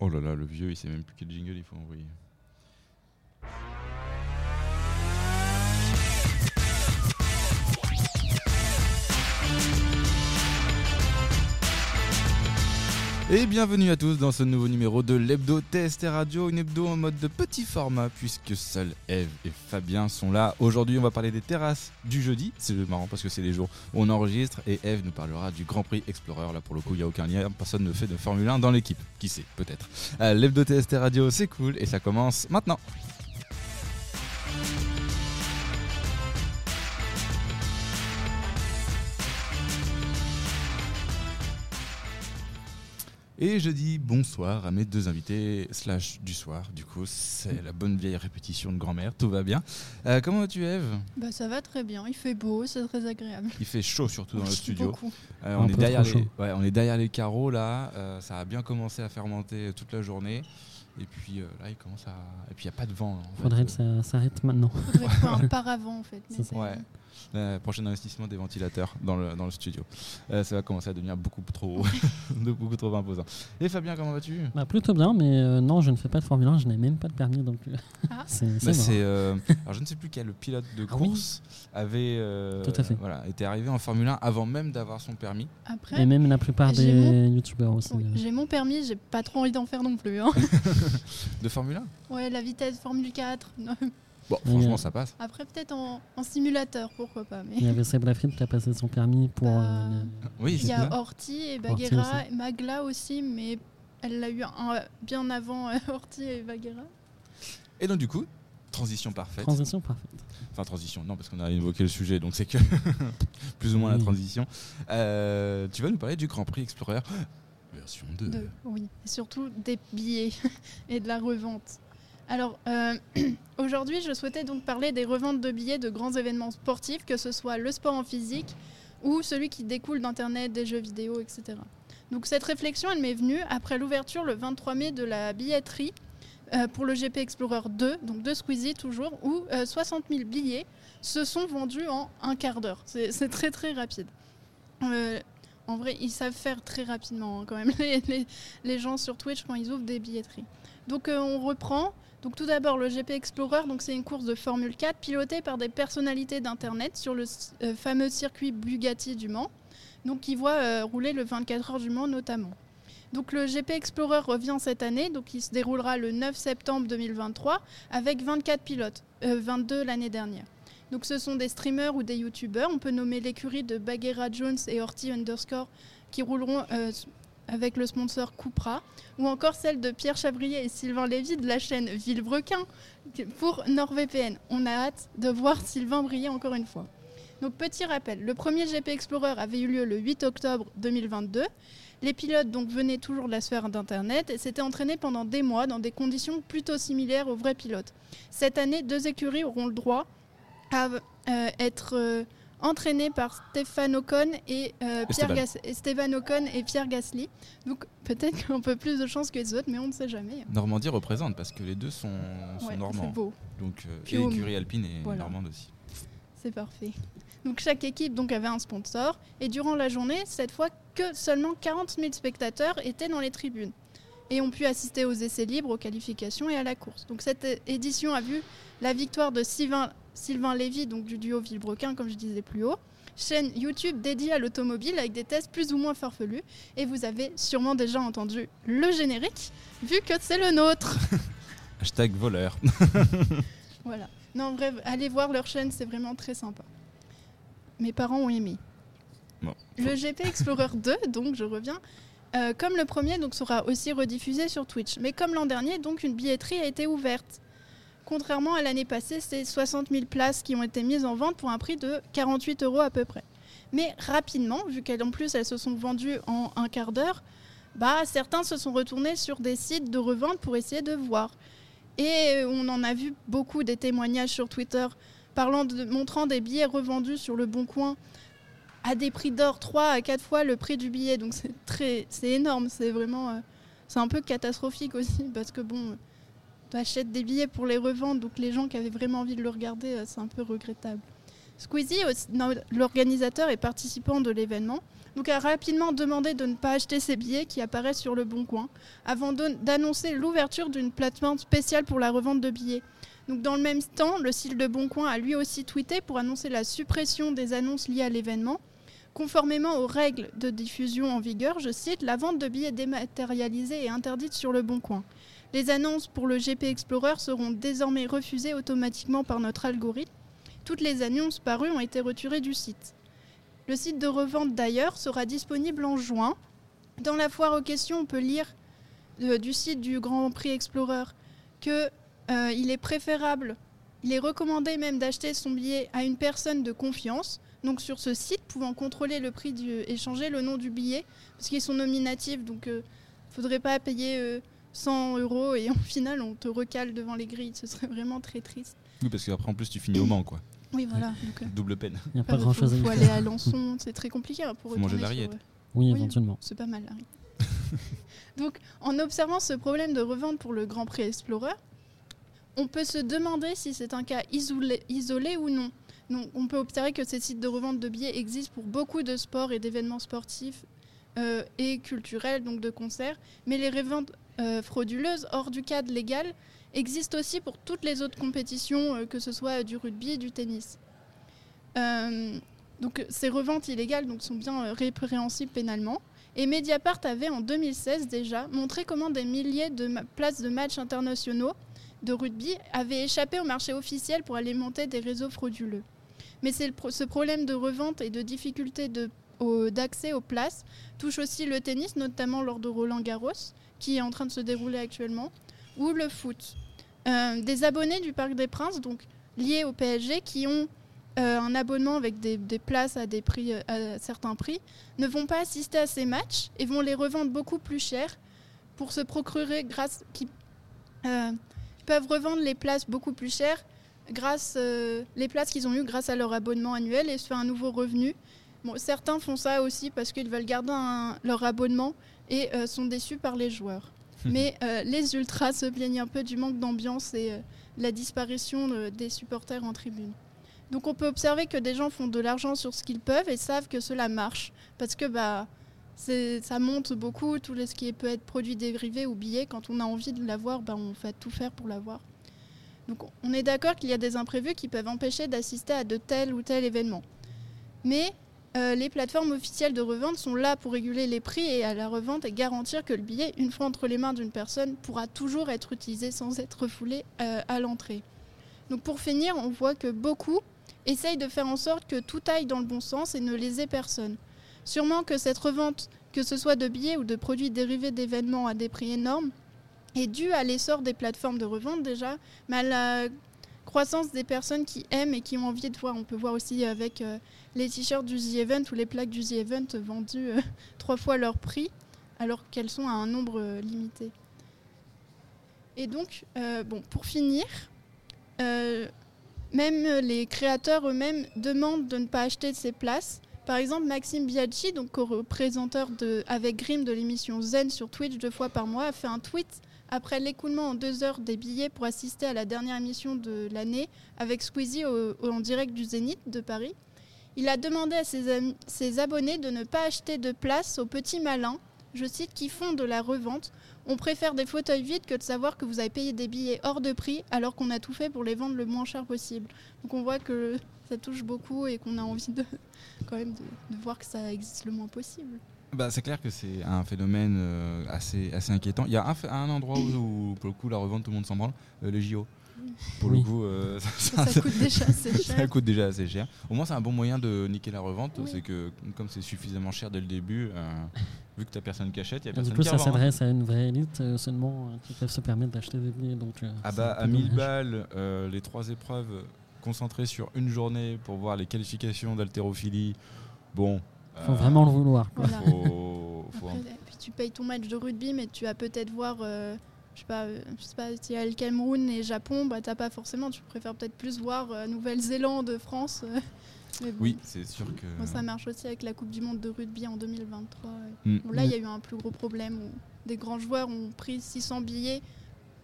Oh là là, le vieux, il sait même plus quel jingle il faut envoyer. Et bienvenue à tous dans ce nouveau numéro de l'hebdo TST Radio, une hebdo en mode de petit format puisque seuls Eve et Fabien sont là. Aujourd'hui, on va parler des terrasses du jeudi. C'est marrant parce que c'est les jours où on enregistre et Eve nous parlera du Grand Prix Explorer. Là, pour le coup, il n'y a aucun lien. Personne ne fait de Formule 1 dans l'équipe. Qui sait, peut-être. Euh, l'hebdo TST Radio, c'est cool et ça commence maintenant. Et je dis bonsoir à mes deux invités, slash du soir. Du coup, c'est la bonne vieille répétition de grand-mère. Tout va bien. Euh, comment vas-tu, Eve Bah ça va très bien. Il fait beau, c'est très agréable. Il fait chaud surtout dans le studio. Euh, on, est derrière les, ouais, on est derrière les carreaux là. Euh, ça a bien commencé à fermenter toute la journée. Et puis euh, là, il commence à. Et puis il n'y a pas de vent. en fait. Faudrait que ça s'arrête maintenant. Faudrait un paravent en fait. mais Ouais. Euh, prochain investissement des ventilateurs dans le, dans le studio. Euh, ça va commencer à devenir beaucoup trop, beaucoup trop imposant. Et Fabien, comment vas-tu? Bah, plutôt bien, mais euh, non, je ne fais pas de Formule 1, je n'ai même pas de permis, donc euh, Ah. c'est Bah, c'est marrant. c'est, euh, alors je ne sais plus quel pilote de Ah oui. course avait euh, Tout à fait. voilà, était arrivé en Formule 1 avant même d'avoir son permis. Après, Et même la plupart J'ai des youtubeurs aussi. oui, j'ai mon permis, j'ai pas trop envie d'en faire non plus. hein. De Formule 1 ouais, la vitesse Formule 4. Bon, Oui, franchement, euh, ça passe. Après, peut-être en, en simulateur, pourquoi pas. Mais Il y avait Seb Lafrite qui a passé son permis pour. Bah, euh, le- Oui, il y a. Horty et Baguera, Magla aussi, mais elle l'a eu un- bien avant euh, Horty et Baguera. Et donc, du coup, transition parfaite. Transition parfaite. Enfin, transition, non, parce qu'on a évoqué le sujet, donc c'est que plus ou moins la transition. Euh, tu vas nous parler du Grand Prix Explorer version 2. De- oui, et surtout des billets et de la revente. Alors, euh, aujourd'hui, je souhaitais donc parler des reventes de billets de grands événements sportifs, que ce soit le sport en physique ou celui qui découle d'Internet, des jeux vidéo, etc. Donc, cette réflexion, elle m'est venue après l'ouverture le 23 mai de la billetterie euh, pour le GP Explorer 2, donc de Squeezie toujours, où euh, 60 000 billets se sont vendus en un quart d'heure. C'est très très rapide. Euh, en vrai, ils savent faire très rapidement hein, quand même les, gens sur Twitch quand ils ouvrent des billetteries. Donc euh, on reprend. Donc tout d'abord le GP Explorer, c'est une course de Formule 4 pilotée par des personnalités d'internet sur le euh, fameux circuit Bugatti du Mans. Donc qui voit euh, rouler le 24 heures du Mans notamment. Donc le GP Explorer revient cette année, donc il se déroulera le 9 septembre 2023 avec 24 pilotes, euh, 22 l'année dernière. Donc ce sont des streamers ou des youtubeurs. On peut nommer l'écurie de Baguera Jones et Horty underscore qui rouleront euh, avec le sponsor Cupra, ou encore celle de Pierre Chabrier et Sylvain Lévy de la chaîne Villebrequin pour NordVPN. On a hâte de voir Sylvain briller encore une fois. Donc petit rappel, le premier GP Explorer avait eu lieu le 8 octobre 2022. Les pilotes donc venaient toujours de la sphère d'Internet et s'étaient entraînés pendant des mois dans des conditions plutôt similaires aux vrais pilotes. Cette année, deux écuries auront le droit à euh, être euh, entraînés par Stéphane Ocon et, euh, Pierre Esteban. Et Ocon et Pierre Gasly. Donc peut-être qu'un peu plus de chance que les autres, mais on ne sait jamais. Normandie représente parce que les deux sont, sont Ouais, normands. beau, Donc, euh, et l'écurie alpine est Voilà. normande aussi. c'est parfait. Donc chaque équipe donc avait un sponsor et durant la journée, cette fois que seulement 40 000 spectateurs étaient dans les tribunes et ont pu assister aux essais libres, aux qualifications et à la course. Donc cette édition a vu la victoire de Sylvain, Sylvain Lévy, donc du duo Villebrequin, comme je disais plus haut. Chaîne YouTube dédiée à l'automobile avec des tests plus ou moins farfelus. Et vous avez sûrement déjà entendu le générique, vu que c'est le nôtre. Hashtag voleur. Voilà. Non, en vrai, allez voir leur chaîne, c'est vraiment très sympa. Mes parents ont aimé. Bon. Le GP Explorer 2, donc je reviens, euh, comme le premier, donc sera aussi rediffusé sur Twitch. Mais comme l'an dernier, donc une billetterie a été ouverte. Contrairement à l'année passée, c'est 60 000 places qui ont été mises en vente pour un prix de 48 euros à peu près. Mais rapidement, vu qu'en plus elles se sont vendues en un quart d'heure, bah, certains se sont retournés sur des sites de revente pour essayer de voir. Et on en a vu beaucoup des témoignages sur Twitter parlant de, montrant des billets revendus sur le Bon Coin à des prix d'or 3 à 4 fois le prix du billet. Donc c'est très c'est énorme, c'est vraiment euh, c'est un peu catastrophique aussi parce que bon achètes des billets pour les revendre donc les gens qui avaient vraiment envie de le regarder, euh, c'est un peu regrettable. Squeezie, l'organisateur et participant de l'événement, donc a rapidement demandé de ne pas acheter ces billets qui apparaissent sur le Bon Coin, avant d'annoncer l'ouverture d'une plateforme spéciale pour la revente de billets. Donc dans le même temps, le site de Bon Coin a lui aussi tweeté pour annoncer la suppression des annonces liées à l'événement. Conformément aux règles de diffusion en vigueur, je cite, la vente de billets dématérialisés est interdite sur le Bon Coin. Les annonces pour le GP Explorer seront désormais refusées automatiquement par notre algorithme. Toutes les annonces parues ont été retirées du site. Le site de revente d'ailleurs sera disponible en juin. Dans la foire aux questions, on peut lire euh, du site du Grand Prix Explorer que euh, il est préférable, il est recommandé même d'acheter son billet à une personne de confiance. Donc sur ce site, pouvant contrôler le prix du, et changer le nom du billet, parce qu'ils sont nominatifs, donc il ne faudrait pas payer euh, 100 euros et au final on te recale devant les grilles. Ce serait vraiment très triste. Oui, parce qu'après en plus tu finis au Mans quoi. Oui, voilà. Donc, euh, Double peine. Il n'y a pas grand chose à y faut faire. aller à Lançon, c'est très compliqué hein, pour Faut manger de la sur, euh, Oui, Oui. éventuellement. C'est pas mal, Larry. Donc, en observant ce problème de revente pour le Grand Prix Explorer, on peut se demander si c'est un cas isolé, isolé ou non. Donc, on peut observer que ces sites de revente de billets existent pour beaucoup de sports et d'événements sportifs euh, et culturels, donc de concerts, mais les reventes euh, frauduleuses hors du cadre légal existent aussi pour toutes les autres compétitions, euh, que ce soit du rugby, du tennis. Donc ces reventes illégales sont bien répréhensibles pénalement. Et Mediapart avait en 2016 déjà montré comment des milliers de places de matchs internationaux de rugby avaient échappé au marché officiel pour alimenter des réseaux frauduleux. Mais c'est ce problème de revente et de difficulté de- d'accès aux places touche aussi le tennis, notamment lors de Roland Garros, qui est en train de se dérouler actuellement, ou le foot. Euh, des abonnés du Parc des Princes, donc liés au PSG, qui ont euh, un abonnement avec des, places à, des prix, euh, à certains prix, ne vont pas assister à ces matchs et vont les revendre beaucoup plus cher pour se procurer grâce qui peuvent revendre les places beaucoup plus cher grâce euh, les places qu'ils ont eues grâce à leur abonnement annuel et se faire un nouveau revenu. Bon, certains font ça aussi parce qu'ils veulent garder un- leur abonnement et euh, sont déçus par les joueurs. Mais euh, les ultras se plaignent un peu du manque d'ambiance et euh, la disparition des supporters en tribune. Donc on peut observer que des gens font de l'argent sur ce qu'ils peuvent et savent que cela marche. Parce que bah, c'est- ça monte beaucoup, tout ce qui peut être produit dérivé ou billet. Quand on a envie de l'avoir, bah, on fait tout faire pour l'avoir. Donc on est d'accord qu'il y a des imprévus qui peuvent empêcher d'assister à de tel ou tel événement. Mais euh, les plateformes officielles de revente sont là pour réguler les prix et à la revente et garantir que le billet, une fois entre les mains d'une personne, pourra toujours être utilisé sans être refoulé euh, à l'entrée. Donc pour finir, on voit que beaucoup essayent de faire en sorte que tout aille dans le bon sens et ne lésait personne. Sûrement que cette revente, que ce soit de billets ou de produits dérivés d'événements à des prix énormes, est due à l'essor des plateformes de revente déjà, mais à la croissance des personnes qui aiment et qui ont envie de voir. On peut voir aussi avec euh, les t-shirts du The Event ou les plaques du The Event vendues euh, trois fois leur prix, alors qu'elles sont à un nombre euh, limité. Et donc, bon, pour finir, même les créateurs eux-mêmes demandent de ne pas acheter ces places. Par exemple, Maxime Biaggi, donc co-représenteur avec Grimm de l'émission Zen sur Twitch deux fois par mois, a fait un tweet après l'écoulement en deux heures des billets pour assister à la dernière émission de l'année avec Squeezie en direct du Zénith de Paris. Il a demandé à ses, abonnés de ne pas acheter de place aux petits malins, je cite, qui font de la revente. On préfère des fauteuils vides que de savoir que vous avez payé des billets hors de prix alors qu'on a tout fait pour les vendre le moins cher possible. Donc on voit que ça touche beaucoup et qu'on a envie de, quand même de voir que ça existe le moins possible. Bah, c'est clair que c'est un phénomène euh, assez, assez inquiétant. Il y a un, endroit où, où, pour le coup, la revente, tout le monde s'en branle, euh, les JO. Pour Oui. le coup, euh, Ça, ça coûte déjà assez ça cher. coûte déjà assez cher. Au moins, c'est un bon moyen de niquer la revente. Oui. C'est que, comme c'est suffisamment cher dès le début, euh, vu que t'as personne qui achète, il y a personne du coup, qui ça hein. s'adresse à une vraie élite seulement qui peuvent se permettre d'acheter des billets. Donc, Ah bah, à 1000 dommage. balles, les trois épreuves concentrées sur une journée pour voir les qualifications d'haltérophilie. Bon. Faut euh, vraiment le vouloir. quoi. Voilà. Faut, faut un- Après, puis tu payes ton match de rugby, mais tu vas peut-être voir, euh, je sais pas, euh, je sais pas, s'il y a le Cameroun et Japon, bah t'as pas forcément, tu préfères peut-être plus voir euh, Nouvelle-Zélande, France. euh, mais bon. Oui, c'est sûr que. Bon, ça marche aussi avec la Coupe du Monde de rugby en 2023. ouais. Mm. Bon, là, il y a eu un plus gros problème où des grands joueurs ont pris 600 billets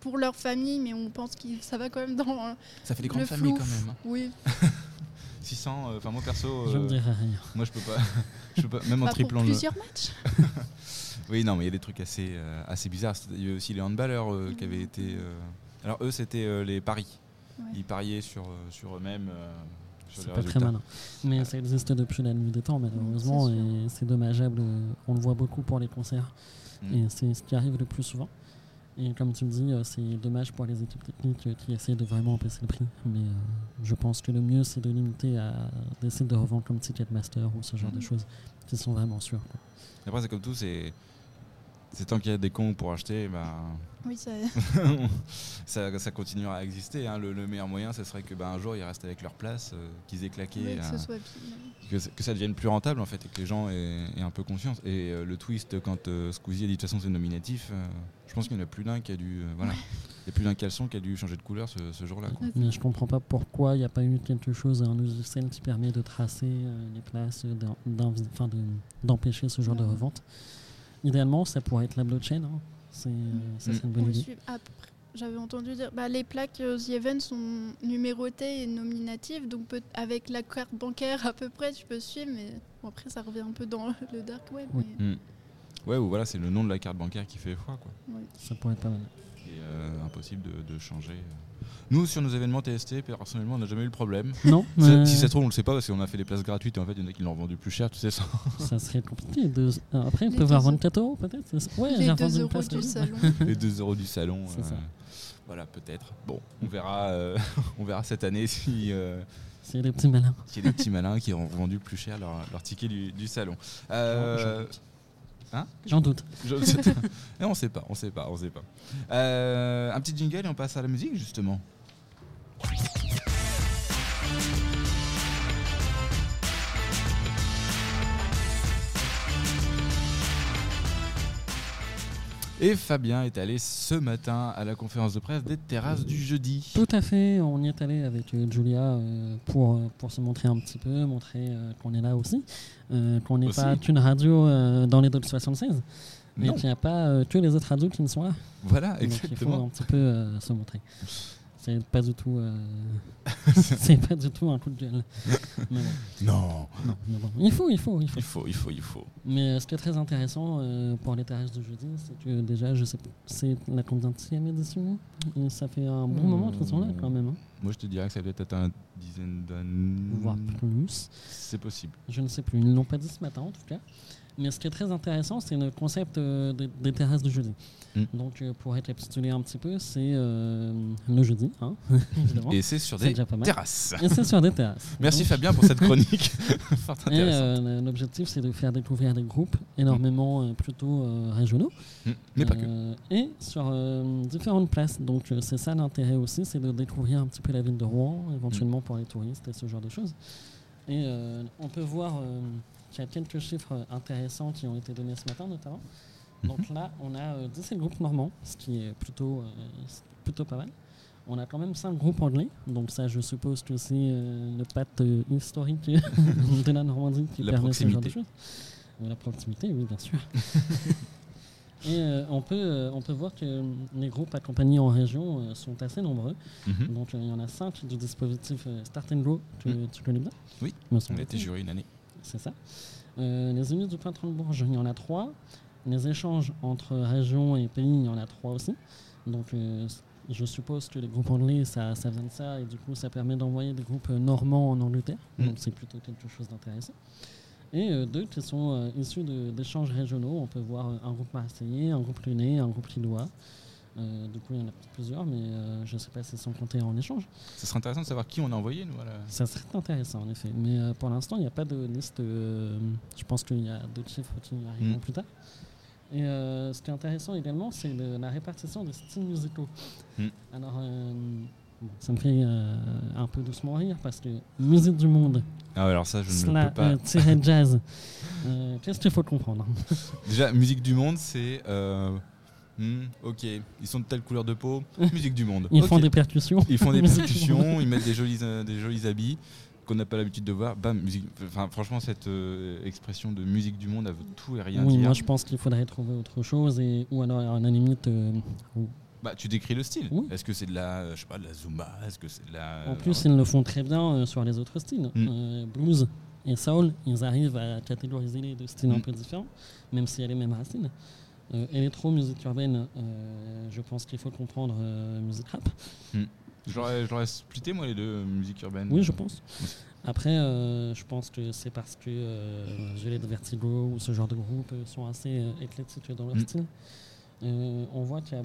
pour leur famille, mais on pense que ça va quand même dans Ça fait des le grandes familles quand même. hein. Oui, 600, euh, enfin moi perso, Je euh, ne dirais rien. moi je peux pas, je peux pas même en triplant le- plusieurs matchs. Oui, non, mais il y a des trucs assez, euh, assez bizarres. Il y a aussi les handballeurs euh, qui avaient été. euh, Alors eux, c'était euh, les paris. Ouais. Ils pariaient sur, euh, sur eux-mêmes. euh, sur C'est pas très malin. Mais ça existe depuis la nuit des temps, malheureusement, et c'est dommageable. euh, On le voit beaucoup pour les concerts, Mm. et c'est ce qui arrive le plus souvent. Et comme tu me dis, euh, c'est dommage pour les équipes techniques euh, qui essaient de vraiment baisser le prix. Mais euh, je pense que le mieux, c'est de limiter à d'essayer de revendre comme Ticketmaster ou ce genre de Mhm. choses qui sont vraiment quoi. Après, c'est comme tout, c'est. C'est tant qu'il y a des cons pour acheter, ben, Oui, ça. ça, ça continuera à exister. hein. Le, le meilleur moyen, ce serait que ben, un jour ils restent avec leur place, euh, qu'ils aient claqué, oui, que euh, ce soit. que, ça devienne plus rentable en fait, et que les gens aient, aient un peu conscience. Et euh, le twist, quand euh, Squeezie a dit de toute façon c'est nominatif, euh, je pense qu'il y en a plus d'un qui a dû, euh, voilà, il y a plus d'un caleçon qui a dû changer de couleur ce, ce jour-là. Mais je comprends pas pourquoi il n'y a pas eu quelque chose, un logiciel qui permet de tracer euh, les places, d'empêcher ce genre de revente. Idéalement, ça pourrait être la blockchain. hein. C'est, euh, ça Mm. une bonne Pour idée. Après, J'avais entendu dire, bah, les plaques euh, The Event sont numérotées et nominatives, donc peut- avec la carte bancaire à peu près, tu peux suivre, mais bon, après ça revient un peu dans le dark web. Oui. mais- Mm. Ouais, ou voilà, c'est le nom de la carte bancaire qui fait foi, quoi. Ça pourrait être pas mal. Et euh, impossible de, de changer. Nous, sur nos événements TST, personnellement, on n'a jamais eu le problème. Non, Si ça se trouve, on le sait pas parce qu'on a fait des places gratuites et en fait, il y en a qui l'ont vendu plus cher, tu sais ça. ça serait compliqué. de- euh, Après, peuvent deux avoir euros. 24 euros peut-être Ouais, les j'ai 2 revendu une euros place, du salon. Les 2 euros du salon. Ça. Voilà, peut-être. Bon, on verra, euh, on verra cette année si. euh, C'est des petits malins. S'il y a des petits malins qui ont vendu plus cher leur, leur ticket du, du salon. Euh, J'en doute. je- on sait pas, on sait pas, on sait pas. Euh, un petit jingle et on passe à la musique justement. Et Fabien est allé ce matin à la conférence de presse des terrasses du jeudi. Tout à fait, on y est allé avec euh, Julia euh, pour, euh, pour se montrer un petit peu, montrer qu'on est là aussi, qu'on n'est pas qu'une radio dans les Docs 76, mais qu'il n'y a pas que les autres radios qui ne sont là. voilà, Donc il faut exactement. un petit peu se montrer. C'est pas du tout, euh, c'est pas du tout un coup de gueule. Mais bon, Non, non, mais bon, il faut, il faut, il faut. il faut, il faut, il faut. Mais euh, ce qui est très intéressant euh, pour les terrasses de jeudi, c'est que déjà, je sais pas, c'est la combienième édition Et Ça fait un bon Hmm. moment qu'ils sont là quand même, hein, Moi, je te dirais que ça doit être une dizaine d'années. voire plus. C'est possible. Je ne sais plus, ils ne l'ont pas dit ce matin en tout cas. Mais ce qui est très intéressant, c'est le concept euh, des, des terrasses de jeudi. Mm. Donc, euh, pour récapituler un petit peu, c'est euh, le jeudi, hein, évidemment. Et c'est sur des terrasses. Et c'est sur des terrasses. Merci Donc, Fabien pour cette chronique. Euh, l'objectif, c'est de faire découvrir des groupes énormément euh, plutôt régionaux. Mm. Mais pas que. Et sur différentes places. Donc c'est ça l'intérêt aussi, c'est de découvrir un petit peu la ville de Rouen, éventuellement pour les touristes et ce genre de choses. Et on peut voir euh, qu'il y a quelques chiffres intéressants qui ont été donnés ce matin notamment. Donc là, on a euh, 17 groupes normands, ce qui est plutôt, euh, plutôt pas mal. On a quand même 5 groupes anglais, donc ça je suppose que c'est euh, le euh, historique de la Normandie qui La permet ce genre de proximité. choses. Euh, La proximité, oui, bien sûr. Et euh, on, peut, euh, on peut voir que les groupes accompagnés en région euh, sont assez nombreux. Mhm. Donc euh, il y en a 5 du dispositif euh, Start and Go, que Mm. tu connais bien Oui, On a été jury une année. C'est ça. Euh, les Unis du printemps de Bourges, il y en a trois. Les échanges entre régions et pays, il y en a trois aussi. Donc, euh, je suppose que les groupes anglais, ça, ça vient de ça, et du coup, ça permet d'envoyer des groupes normands en Angleterre. Mm. Donc, c'est plutôt quelque chose d'intéressant. Et euh, deux qui sont euh, issus d'échanges régionaux. On peut voir un groupe marseillais, un groupe lyonnais, un groupe lillois. Euh, du coup, il y en a plusieurs, mais euh, je ne sais pas s'ils sont comptés en échange. Ce serait intéressant de savoir qui on a envoyé, nous. à la- Ça serait intéressant en effet. Mais euh, pour l'instant, il n'y a pas de liste. je pense qu'il y a d'autres chiffres qui arriveront Mm. plus tard. Et ce qui est intéressant également, c'est la répartition des styles musicaux. Mm. Alors, bon, ça me fait un peu doucement rire parce que musique du monde, Ah, alors ça, je ne cela peux pas. tiré jazz, qu'est-ce qu'il faut comprendre? Déjà, musique du monde, c'est. Hmm, ok, ils sont de telle couleur de peau. Musique du monde. Ils font des percussions. Ils font des percussions, ils mettent des jolis, euh, des jolis habits qu'on n'a pas l'habitude de voir. Bam, musique. Enfin, franchement, cette euh, expression de musique du monde, elle veut tout et rien oui, dire. moi je pense qu'il faudrait trouver autre chose et, ou alors à la limite euh, Bah, tu décris le style. Oui. Est-ce que c'est de la, je sais pas, de la zumba? Est-ce que c'est de la. En plus, ils le font très bien sur les autres styles. Mm. Euh, blues et soul, ils arrivent à catégoriser les deux styles un Mm. peu différents, même s'il y a les mêmes racines. Euh, électro, musique urbaine, euh, je pense qu'il faut comprendre euh, musique rap. Je l'aurais, je l'aurais splitté moi les deux musiques urbaines. Oui, je pense. Après, euh, je pense que c'est parce que euh, de Vertigo ou ce genre de groupe sont assez euh, éclectiques dans leur Mm. style. On voit qu'il y a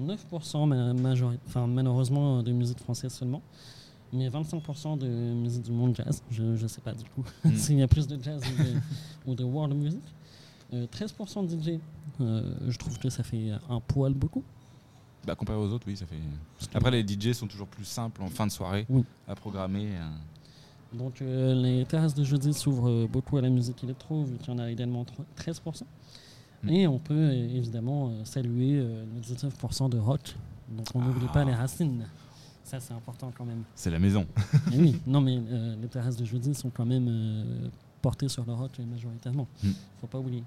9% ma- majori- malheureusement de musique française seulement, mais 25% de musique du monde jazz. Je ne sais pas du coup Mm. s'il y a plus de jazz ou de, ou de world music. Euh, 13% de DJ, euh, je trouve que ça fait un poil beaucoup. Bah, comparé aux autres, oui, ça fait. Après, les DJ sont toujours plus simples en fin de soirée Oui. à programmer. euh. Donc euh, les terrasses de jeudi s'ouvrent euh, beaucoup à la musique électro, vu qu'il y en a également tro- 13%. Mm. Et on peut euh, évidemment euh, saluer euh, le 19% de rock. Donc on n'oublie Ah. pas les racines. Ça c'est important quand même. C'est la maison. Oui, non mais euh, les terrasses de jeudi sont quand même portées sur le rock majoritairement. Mm. Faut pas oublier.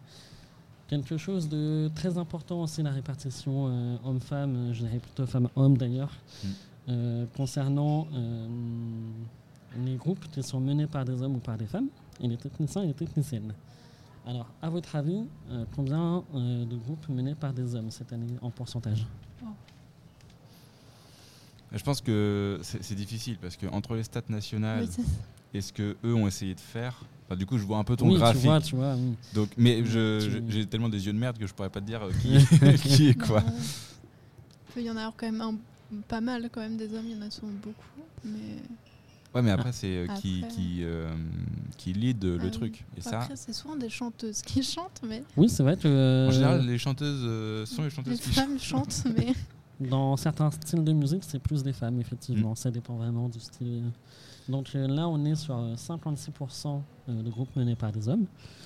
Quelque chose de très important aussi, la répartition euh, homme-femme, euh, je dirais plutôt femme-homme d'ailleurs, Mm. Euh, concernant euh, les groupes qui sont menés par des hommes ou par des femmes, et les techniciens et les techniciennes. Alors, à votre avis, euh, combien euh, de groupes menés par des hommes cette année en pourcentage? Je pense que c'est difficile parce que entre les stats nationales Oui, et ce que eux ont essayé de faire, enfin, du coup, je vois un peu ton Oui, graphique. tu vois, tu vois. oui. Donc, mais j'ai tellement des yeux de merde que je pourrais pas te dire euh, qui, qui est quoi. Il peut y en avoir quand même un- pas mal quand même des hommes, il y en a souvent beaucoup. Mais Ouais, mais après, c'est euh, qui, qui, euh, qui lead euh, Ah le oui. truc. Et ça, après, c'est souvent des chanteuses qui chantent, mais Oui, c'est vrai que euh, en général, les chanteuses euh, sont les les chanteuses qui femmes chantent, mais dans certains styles de musique, c'est plus des femmes, Mm. effectivement. Ça dépend vraiment du style. Donc euh, là, on est sur euh, 56% de groupes menés par des hommes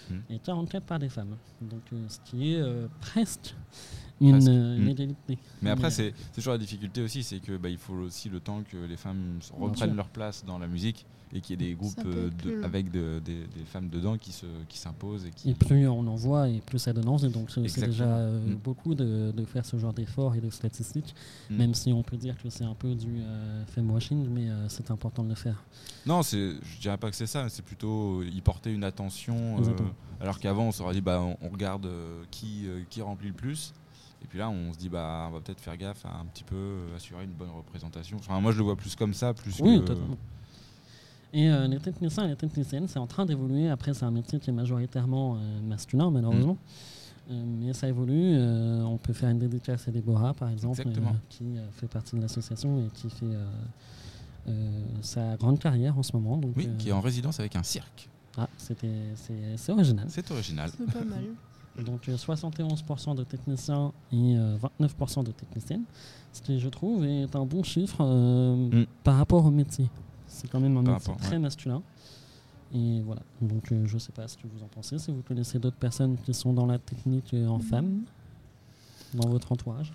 Mm. et 44% par des femmes. Donc euh, ce qui est euh, presque une, euh, une Mm. égalité. Mais après, c'est toujours la difficulté aussi, c'est que bah, il faut aussi le temps que les femmes reprennent leur place dans la musique et qu'il y ait des groupes euh, de- avec de- des, des femmes dedans qui se qui s'imposent et qui. Et plus on en voit, et plus ça donne envie. Donc c'est déjà euh, Mm. beaucoup de, de faire ce genre d'efforts et de statistiques, Mm. même si on peut dire que c'est un peu du euh, femme-washing, mais euh, c'est important de le faire. Non, c'est, je dirais pas que c'est ça, mais c'est plutôt y porter une attention. euh, alors qu'avant, on s'aurait dit, bah, on, on regarde euh, qui, euh, qui remplit le plus. Et puis là, on se dit, bah, on va peut-être faire gaffe à un petit peu assurer une bonne représentation. Enfin, moi, je le vois plus comme ça, plus Oui, que. Et euh, les techniciens et les techniciennes, c'est en train d'évoluer. Après, c'est un métier qui est majoritairement euh, masculin, malheureusement. Mm. Euh, mais ça évolue. Euh, on peut faire une dédicace à Déborah, par exemple, euh, qui euh, fait partie de l'association et qui fait euh, euh, sa grande carrière en ce moment. Donc, Oui, euh, qui est en résidence avec un cirque. ah, c'était, c'est, original. C'est original. c'est pas mal. Donc euh, 71% de techniciens et euh, 29% de techniciennes, ce qui je trouve est un bon chiffre euh, Mm. par rapport au métier. C'est quand même un métier rapport, très ouais. masculin. Et voilà, donc euh, je ne sais pas ce que vous en pensez, si vous connaissez d'autres personnes qui sont dans la technique euh, en Mm. femme, dans votre entourage.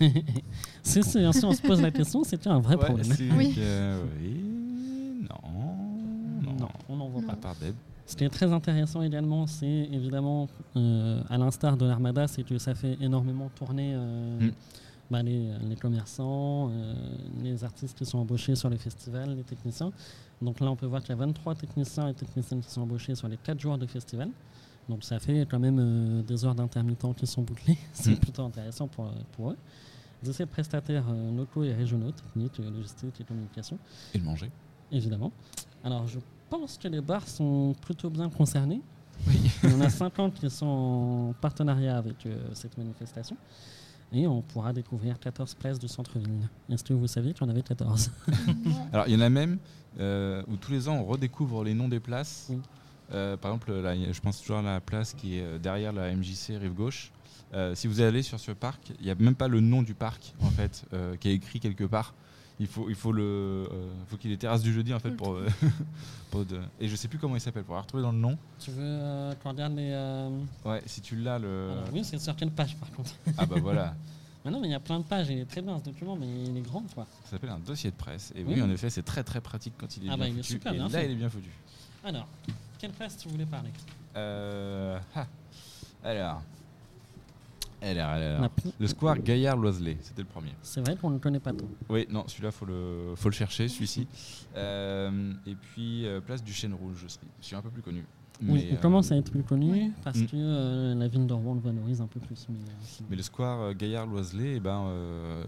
Non. si, si, si on se pose la question, c'est un vrai Ouais, problème. Oui. que- oui, non, non, Non, on n'en voit Non. pas. Deb. Ce qui est très intéressant également, c'est évidemment, euh, à l'instar de l'Armada, c'est que ça fait énormément tourner euh, Mm. bah, les, les commerçants, euh, les artistes qui sont embauchés sur les festivals, les techniciens. Donc là, on peut voir qu'il y a 23 techniciens et techniciennes qui sont embauchés sur les 4 jours de festival. Donc ça fait quand même euh, des heures d'intermittents qui sont bouclées. c'est Mm. plutôt intéressant pour, pour eux. 17 prestataires euh, locaux et régionaux, techniques, euh, logistique et communication Et le manger. évidemment. Alors, je pense que les bars sont plutôt bien concernés. Oui. Il y en a 50 qui sont en partenariat avec euh, cette manifestation. Et on pourra découvrir 14 places du centre-ville. Est-ce que vous saviez qu'il y en avait 14 Non. Alors, il y en a même euh, où tous les ans, on redécouvre les noms des places. Oui. Euh, par exemple, là, je pense toujours à la place qui est euh, derrière la MJC Rive Gauche. Euh, si vous allez sur ce parc, il n'y a même pas le nom du parc, en fait, euh, qui est écrit quelque part. Il faut, il faut le, euh, faut qu'il ait les terrasses du jeudi, en fait, pour, euh, pour de- et je sais plus comment il s'appelle, pour la retrouver dans le nom. Tu veux euh, qu'on regarde les. euh, Ouais, si tu l'as, le. alors, oui, c'est sur quelle page par contre Ah bah voilà, Mais non, mais il y a plein de pages. Il est très bien ce document, mais il est grand quoi. ça s'appelle un dossier de presse. Et oui, Oui. en effet, c'est très très pratique quand il est Ah bien bah, il est foutu. super et bien là, fait. il est bien foutu. Alors, quelle place tu voulais parler? Euh, ah. Alors, Le square Gaillard-Loiselet, c'était le premier. C'est vrai qu'on ne le connaît pas trop. Oui, non, celui-là, faut le, faut le chercher, celui-ci. Euh, et puis, euh, place du Chêne Rouge, je suis, je suis un peu plus connu. Oui, il euh, commence à être plus connu parce Mm. que euh, la ville de Rouen le valorise un peu plus. Mais, euh, le square euh, Gaillard-Loiselet, eh ben, euh,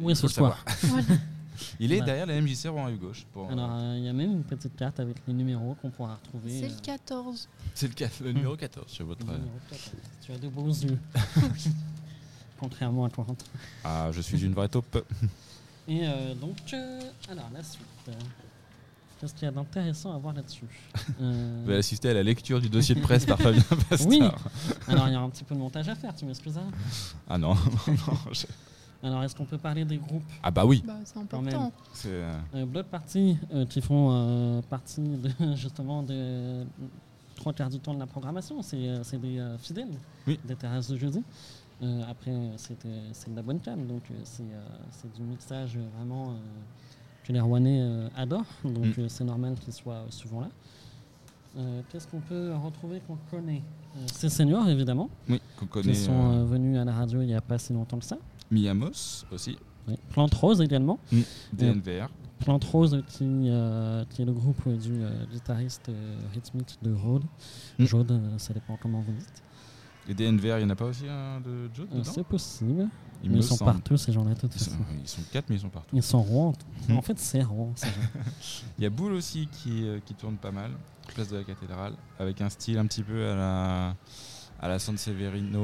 Où est il faut savoir. square Voilà. Il est Bah. derrière la MJC Rouen rue gauche. pour, euh, Alors, euh, il y a même une petite carte avec les numéros qu'on pourra retrouver. C'est euh, le 14. c'est le, cas- le numéro 14 sur votre. le euh, numéro 14. Tu as de beaux yeux. Contrairement à toi. Ah, je suis une vraie taupe. Et euh, donc, euh, alors la suite. euh, Qu'est-ce qu'il y a d'intéressant à voir là-dessus Euh, Vous allez assister à la lecture du dossier de presse par Fabien Pastor. Oui. Alors, il y a un petit peu de montage à faire, tu m'excuseras. Ah non, non, je- Alors, est-ce qu'on peut parler des groupes? Ah bah oui. Bah, c'est Quand même. important. C'est, euh, euh, Blood Party euh, qui font euh, partie de, justement de trois quarts du temps de la programmation C'est euh, c'est des euh, fidèles Oui. des terrasses de jeudi. Euh, après, c'est c'est de la bonne cam, donc euh, c'est euh, c'est du mixage vraiment euh, que les Rouennais euh, adorent, donc Mm. euh, c'est normal qu'ils soient souvent là. Euh, Qu'est-ce qu'on peut retrouver qu'on connaît? Euh, C'est Senior, évidemment, oui, qu'on connaît. qui sont venus à la radio il n'y a pas si longtemps que ça. Miamos aussi. Oui. Plante Rose également. DNVR. Plante Rose qui, euh, qui est le groupe euh, du euh, guitariste euh, rythmique de Rhodes. Mm. Jode, euh, ça dépend comment vous dites. Et DNVR, il n'y en a pas aussi un de Joe Euh, dedans c'est possible. Il mais me ils sont semble. partout ces gens-là de Ils sont, façon. ils sont quatre, mais ils sont partout. Ils sont Rouen. Mm. En fait, c'est Rouen. Il y a Boule aussi qui, euh, qui tourne pas mal, place de la cathédrale, avec un style un petit peu à la, à la San Severino,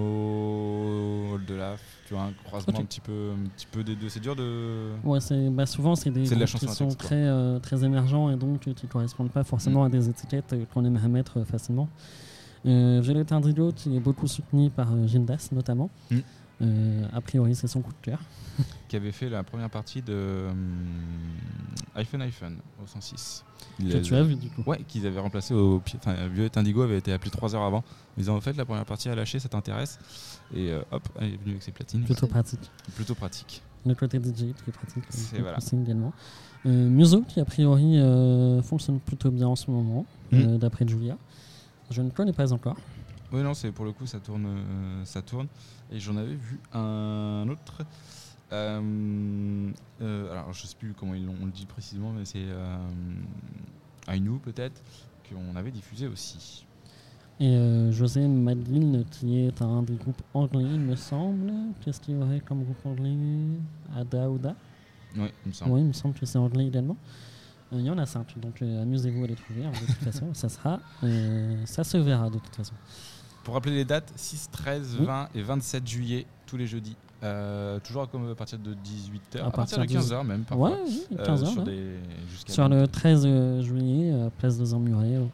Hall de Laf, tu vois, un croisement un petit peu, un petit peu des deux. C'est dur de. Ouais, c'est, bah, souvent, c'est des C'est de la groupes qui à sont texte, très, euh, très émergents et donc euh, qui ne correspondent pas forcément à des étiquettes euh, qu'on aimerait mettre euh, facilement. Euh, Violet Indigo, qui est beaucoup soutenu par Gildas notamment. Mm. Euh, a priori, c'est son coup de cœur. qui avait fait la première partie de hum, iPhone iPhone au 106. Il Que tu as vu du coup. Ouais, qu'ils avaient remplacé au pied. Enfin, Violet Indigo avait été appelé trois heures avant. Ils ont en fait la première partie à lâcher, ça t'intéresse Et euh, hop, elle est venue avec ses platines. Plutôt pratique. Plutôt pratique. Le côté DJ qui est pratique. C'est- euh, voilà. aussi également. Euh, Muso qui a priori euh, fonctionne plutôt bien en ce moment, Mm. euh, d'après Julia. Je ne connais pas encore. Oui, non, c'est pour le coup, ça tourne, euh, ça tourne. Et j'en avais vu un autre. Euh, euh, alors, je sais plus comment ils on le dit précisément, mais c'est Ainu peut-être qu'on avait diffusé aussi. Et euh, José Madeline qui est un des groupes anglais, il me semble. Qu'est-ce qu'il y aurait comme groupe anglais? Ada Ouda? Oui, il me semble. Oui, il me semble que c'est anglais également. Il y en a cinq, donc euh, amusez-vous à les trouver. hein, de toute façon, ça sera, euh, ça se verra de toute façon. Pour rappeler les dates, 6, 13, Oui. 20 et 27 juillet, tous les jeudis. Euh, toujours à partir de 18h, À à, partir de partir de- 15h même parfois. Ouais, oui, Euh, 15 sur des- le 13 euh, juillet, euh, place des Emmurés, euh,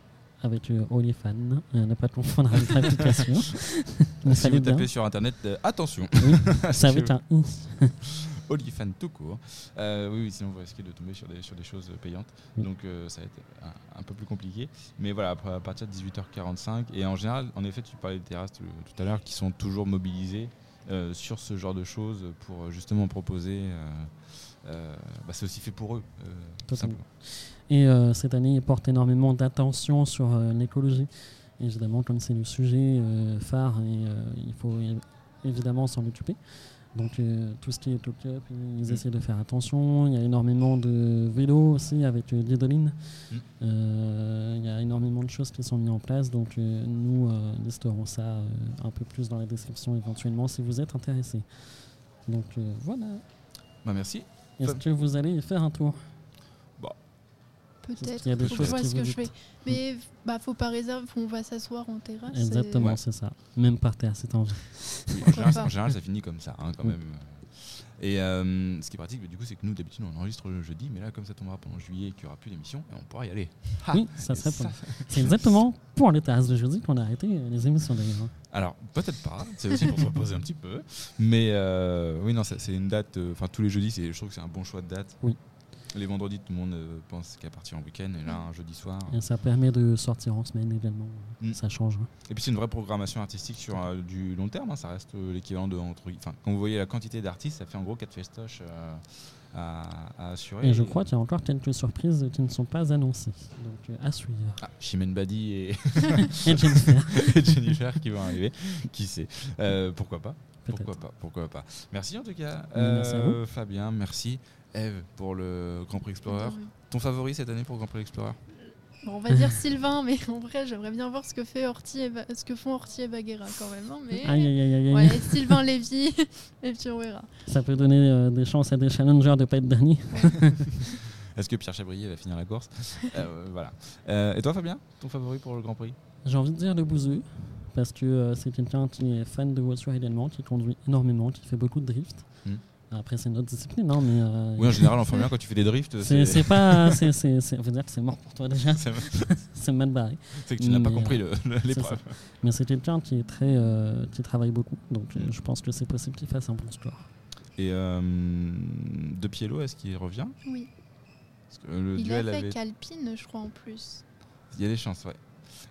avec euh, Olifan. Euh, ne pas confondre avec l'application. Si ça vous bien. tapez sur internet, euh, attention, Oui, c'est avec vous- un i. Olifan tout court. Euh, oui, oui, sinon vous risquez de tomber sur des, sur des choses payantes. Oui. Donc euh, ça va être un, un peu plus compliqué. Mais voilà, à partir de 18h45. Et en général, en effet, tu parlais des terrasses tout, tout à l'heure qui sont toujours mobilisées euh, sur ce genre de choses pour justement proposer. bah, c'est aussi fait pour eux. tout simplement. Et cette année, il porte énormément d'attention sur l'écologie. Évidemment, comme c'est le sujet phare, et, il faut évidemment s'en occuper. Donc, euh, tout ce qui est top up, ils Mm. essaient de faire attention. Il y a énormément de vélos aussi avec euh. Mm. Euh, il y a énormément de choses qui sont mises en place. Donc, euh, nous listerons ça un peu plus dans la description éventuellement si vous êtes intéressé. Donc, voilà. Bah, merci. Est-ce que vous allez y faire un tour? Peut-être. qu'il y a des Faut que je choses ce vous que je dites. fais. Mais bah faut pas réserver, on va s'asseoir en terrasse. et- Exactement, Ouais. c'est ça. Même par terre, c'est en, général, en général, ça finit comme ça, hein, quand Mm. même. Et euh, ce qui est pratique, du coup, c'est que nous, d'habitude, on enregistre le jeudi, mais là, comme ça tombera pendant juillet et qu'il n'y aura plus d'émission, on pourra y aller. Ah, Oui, ça serait ça-. C'est exactement pour les terrasses de jeudi qu'on a arrêté les émissions d'ailleurs. hein. Alors, peut-être pas, c'est aussi pour se reposer un petit peu. Mais euh, oui, non, c'est une date, euh, enfin, tous les jeudis, je trouve que c'est un bon choix de date. Oui. Les vendredis, tout le monde euh, pense qu'à partir en week-end, et là, un jeudi soir. Et ça permet de sortir en semaine également. Mm. Ça change. hein. Et puis, c'est une vraie programmation artistique sur euh, du long terme, hein, ça reste euh, l'équivalent de. Entre, quand vous voyez la quantité d'artistes, ça fait en gros 4 festoches à, à assurer. Et je crois qu'il y a encore quelques surprises qui ne sont pas annoncées. Donc à suivre. Ah, Chimène Badi et, Et Jennifer, et Jennifer qui vont arriver, qui sait? Pourquoi pas? Pourquoi pas, pourquoi pas? Merci en tout cas, Merci à Euh, Fabien, merci. Eve pour le Grand Prix Explorer. Ton favori cette année pour le Grand Prix Explorer Bon, on va dire Sylvain, mais en vrai, j'aimerais bien voir ce que, fait Horty et ce que font Horty et Baguera quand même. hein, mais... Aïe, aïe, aïe, aïe, aïe. Ouais, Sylvain Lévy, et puis on verra. Ça peut donner euh, des chances à des challengers de pas être dernier. Est-ce que Pierre Chabrier va finir la course? Euh, Voilà. Euh, et toi Fabien, ton favori pour le Grand Prix? J'ai envie de dire le bouseux, parce que euh, c'est quelqu'un qui est fan de voiture également, qui conduit énormément, qui fait beaucoup de drift. Hmm. Après, c'est notre discipline, hein, mais. euh, Oui, en général en Formule 1 quand tu fais des drifts, c'est c'est c'est pas. c'est- c'est- c'est- on veut dire que c'est mort pour toi déjà, c'est- c'est mal barré. c'est que tu n'as pas compris le- le- c'est l'épreuve. Mais c'est quelqu'un qui est très. euh, qui travaille beaucoup, donc euh, je pense que c'est possible qu'il fasse un bon score. Et euh, De Piello, est-ce qu'il revient? Oui. Parce que le Il a duel fait avait. qu'Alpine, je crois, en plus. Il y a des chances, ouais.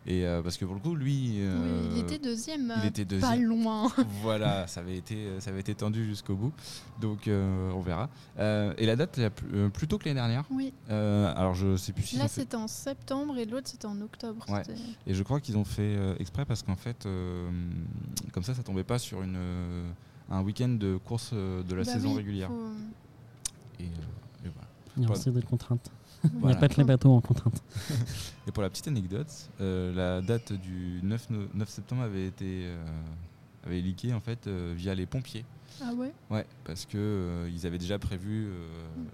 Et euh, parce que pour le coup, lui. euh, Oui, il était deuxième. il euh, était Pas deuxième. loin. voilà, ça avait été, ça avait été tendu jusqu'au bout. Donc euh, on verra. Euh, et la date, plus, euh, tôt que l'année dernière. Oui, Euh, alors je sais plus si. là fait- c'était en septembre et l'autre c'était en octobre. Ouais. Et je crois qu'ils ont fait euh, exprès parce qu'en fait, euh, comme ça, ça tombait pas sur une, euh, un week-end de course euh, de la Bah saison oui, régulière. faut- Et, euh, et voilà. Il y a aussi des contraintes. Il n'y Voilà. a pas que les bateaux en contrainte. Et pour la petite anecdote, euh, la date du 9, no- 9 septembre avait été euh, avait leaké en fait euh, via les pompiers. Ah ouais? Ouais, parce que euh, ils avaient déjà prévu euh,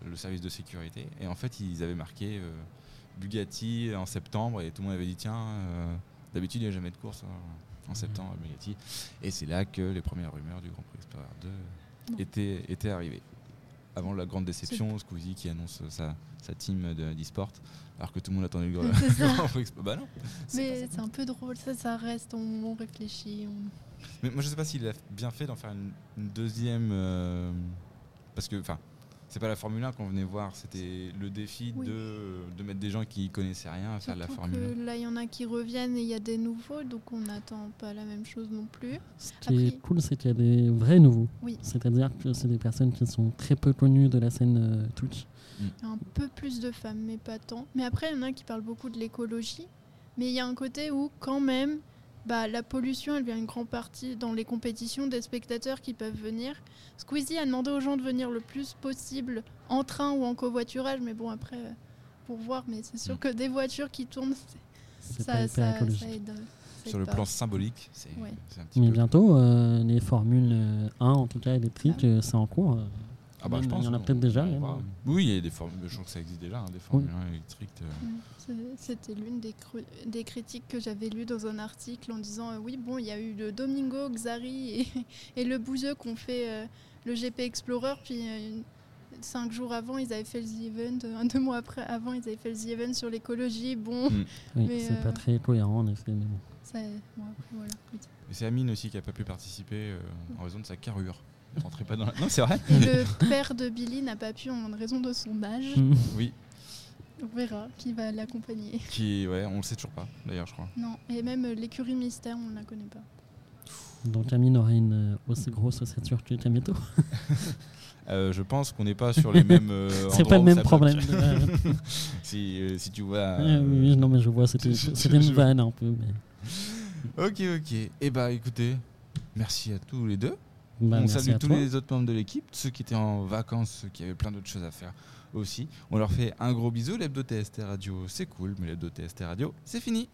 le service de sécurité et en fait ils avaient marqué euh, Bugatti en septembre et tout le monde avait dit tiens euh, d'habitude il n'y a jamais de course hein, en septembre à Bugatti et c'est là que les premières rumeurs du Grand Prix Explorer 2 Bon. étaient, étaient arrivées. Avant la grande déception, Squeezie qui annonce sa, sa team de- d'e-sport alors que tout le monde attendait le Grand. Bah non, Mais c'est un peu drôle, ça, ça reste, on, on réfléchit. on- Mais moi je sais pas s'il a bien fait d'en faire une, une deuxième euh, parce que enfin c'est pas la Formule 1 qu'on venait voir, c'était le défi Oui. de, de mettre des gens qui connaissaient rien à faire de la Formule 1. que là, il y en a qui reviennent et il y a des nouveaux, donc on n'attend pas la même chose non plus. Ce qui est cool, c'est qu'il y a des vrais nouveaux. Oui. C'est-à-dire que c'est des personnes qui sont très peu connues de la scène euh, Twitch. Un peu plus de femmes, mais pas tant. Mais après, il y en a qui parlent beaucoup de l'écologie. Mais il y a un côté où, quand même, bah, la pollution, elle vient une grande partie dans les compétitions des spectateurs qui peuvent venir. Squeezie a demandé aux gens de venir le plus possible en train ou en covoiturage. Mais bon, après, euh, pour voir. Mais c'est sûr Mm. que des voitures qui tournent, ça, ça, aide. Sur le pas. plan symbolique, c'est Ouais. un petit Mais peu. bientôt, euh, les Formules euh, 1, en tout cas électriques, euh, c'est en cours. Ah bah, je Même, pense, il y en a peut-être déjà, hein. Oui, il y a des formules, je crois que ça existe déjà, hein, des Formules 1 électriques. Mm. C'est- C'était l'une des, cru- des critiques que j'avais lues dans un article en disant euh, oui, bon, il y a eu le Domingo, Xari et, et le Bouzeux qui ont fait euh, le GP Explorer, puis euh, une- cinq jours avant, ils avaient fait le The Event, euh, deux mois après, avant, ils avaient fait le The Event sur l'écologie. Bon, Mm. Oui, c'est euh, pas très cohérent en effet. Mais bon. ça, bon, après, voilà. Et c'est Amine aussi qui a pas pu participer euh, en raison de sa carrure. Il rentrait pas dans la... Non, c'est vrai Et le père de Billy n'a pas pu en raison de son âge. Mm. Oui, On verra qui va l'accompagner. qui, ouais, on le sait toujours pas, d'ailleurs, je crois. Non, et même euh, l'écurie mystère, on ne la connaît pas. Donc Amine aurait une euh, aussi grosse ossature que Kameto. Euh, je pense qu'on n'est pas sur les mêmes. euh, c'est pas le même problème. si, euh, si tu vois. euh, oui, non, mais je vois, c'était une vanne un peu. Mais... Ok, ok. Et bah écoutez, merci à tous les deux. Bah, on salue tous toi. les autres membres de l'équipe, ceux qui étaient en vacances, ceux qui avaient plein d'autres choses à faire aussi. On leur fait un gros bisou. L'hebdo TST Radio, c'est cool, mais l'hebdo TST Radio, c'est fini.